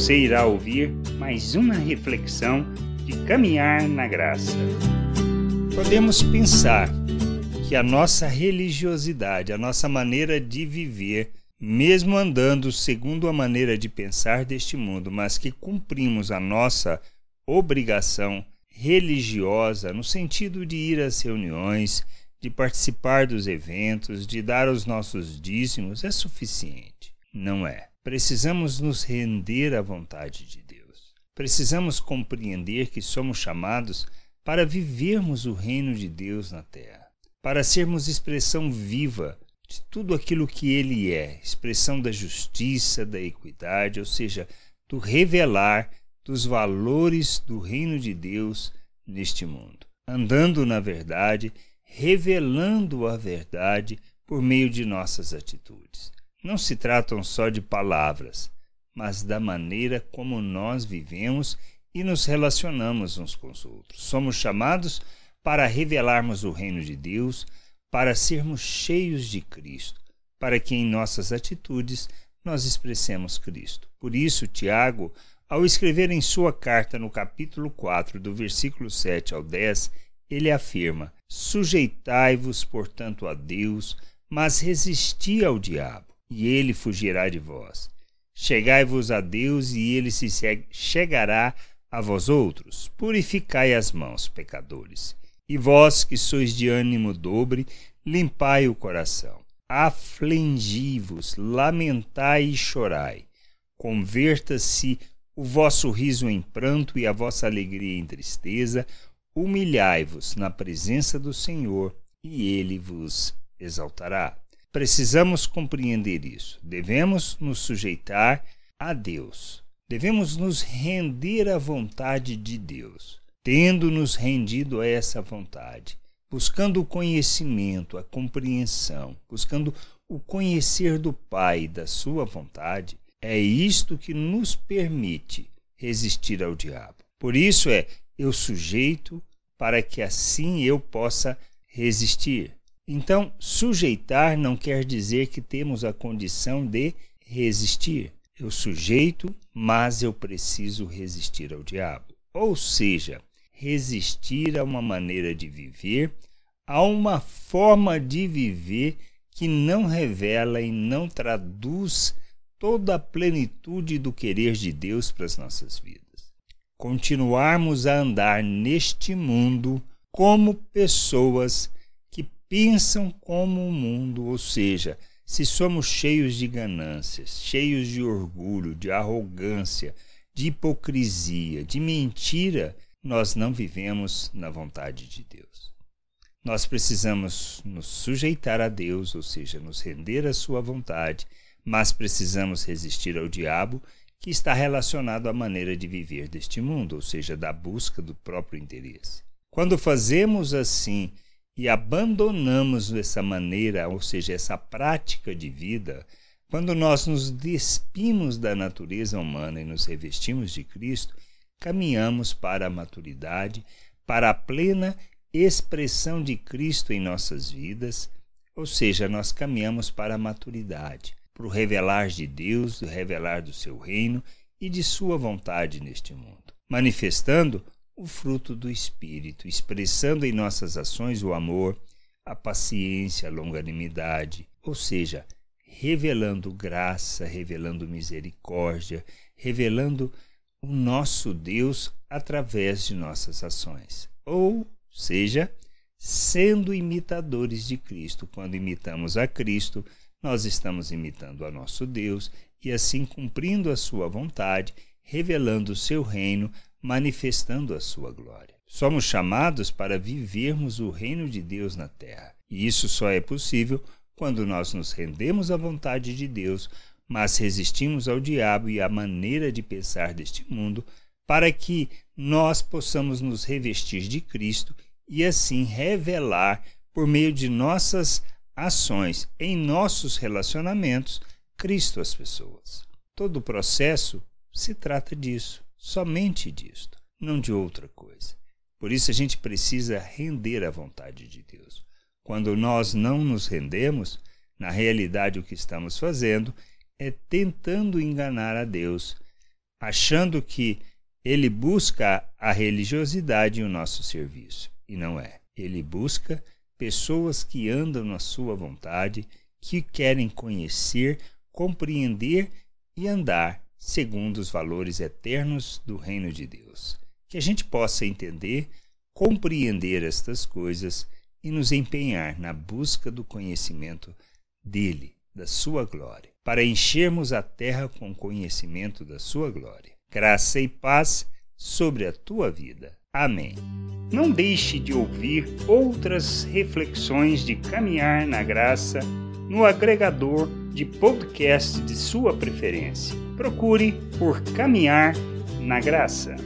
Você irá ouvir mais uma reflexão de caminhar na graça. Podemos pensar que a nossa religiosidade, a nossa maneira de viver, mesmo andando segundo a maneira de pensar deste mundo, mas que cumprimos a nossa obrigação religiosa no sentido de ir às reuniões, de participar dos eventos, de dar os nossos dízimos, é suficiente. Não é. Precisamos nos render à vontade de Deus. Precisamos compreender que somos chamados para vivermos o reino de Deus na terra, para sermos expressão viva de tudo aquilo que Ele é, expressão da justiça, da equidade, ou seja, do revelar dos valores do reino de Deus neste mundo, andando na verdade, revelando a verdade por meio de nossas atitudes não se tratam só de palavras, mas da maneira como nós vivemos e nos relacionamos uns com os outros. Somos chamados para revelarmos o reino de Deus, para sermos cheios de Cristo, para que em nossas atitudes nós expressemos Cristo. Por isso, Tiago, ao escrever em sua carta no capítulo 4, do versículo 7 ao 10, ele afirma: Sujeitai-vos, portanto, a Deus, mas resisti ao diabo e ele fugirá de vós. Chegai-vos a Deus, e ele se chegará a vós outros. Purificai as mãos, pecadores. E vós que sois de ânimo dobre, limpai o coração. Aflingi-vos, lamentai e chorai. Converta-se o vosso riso em pranto e a vossa alegria em tristeza. Humilhai-vos na presença do Senhor, e ele vos exaltará. Precisamos compreender isso. Devemos nos sujeitar a Deus. Devemos nos render à vontade de Deus. Tendo nos rendido a essa vontade, buscando o conhecimento, a compreensão, buscando o conhecer do Pai da Sua vontade, é isto que nos permite resistir ao diabo. Por isso é eu sujeito para que assim eu possa resistir. Então, sujeitar não quer dizer que temos a condição de resistir. Eu sujeito, mas eu preciso resistir ao diabo. Ou seja, resistir a uma maneira de viver, a uma forma de viver que não revela e não traduz toda a plenitude do querer de Deus para as nossas vidas. Continuarmos a andar neste mundo como pessoas pensam como o mundo, ou seja, se somos cheios de ganâncias, cheios de orgulho, de arrogância, de hipocrisia, de mentira, nós não vivemos na vontade de Deus. Nós precisamos nos sujeitar a Deus, ou seja, nos render à Sua vontade, mas precisamos resistir ao diabo, que está relacionado à maneira de viver deste mundo, ou seja, da busca do próprio interesse. Quando fazemos assim, e abandonamos essa maneira, ou seja, essa prática de vida, quando nós nos despimos da natureza humana e nos revestimos de Cristo, caminhamos para a maturidade, para a plena expressão de Cristo em nossas vidas, ou seja, nós caminhamos para a maturidade, para o revelar de Deus, o revelar do seu reino e de sua vontade neste mundo, manifestando o fruto do Espírito, expressando em nossas ações o amor, a paciência, a longanimidade, ou seja, revelando graça, revelando misericórdia, revelando o nosso Deus através de nossas ações. Ou seja, sendo imitadores de Cristo. Quando imitamos a Cristo, nós estamos imitando a nosso Deus e assim cumprindo a sua vontade, revelando o seu reino manifestando a sua glória. Somos chamados para vivermos o reino de Deus na terra. E isso só é possível quando nós nos rendemos à vontade de Deus, mas resistimos ao diabo e à maneira de pensar deste mundo, para que nós possamos nos revestir de Cristo e assim revelar, por meio de nossas ações em nossos relacionamentos, Cristo às pessoas. Todo o processo se trata disso somente disto, não de outra coisa. Por isso a gente precisa render à vontade de Deus. Quando nós não nos rendemos, na realidade o que estamos fazendo é tentando enganar a Deus, achando que ele busca a religiosidade e o nosso serviço. E não é. Ele busca pessoas que andam na sua vontade, que querem conhecer, compreender e andar segundo os valores eternos do reino de Deus. Que a gente possa entender, compreender estas coisas e nos empenhar na busca do conhecimento dele, da sua glória, para enchermos a terra com conhecimento da sua glória. Graça e paz sobre a tua vida. Amém. Não deixe de ouvir outras reflexões de caminhar na graça no agregador de podcast de sua preferência. Procure por Caminhar na Graça.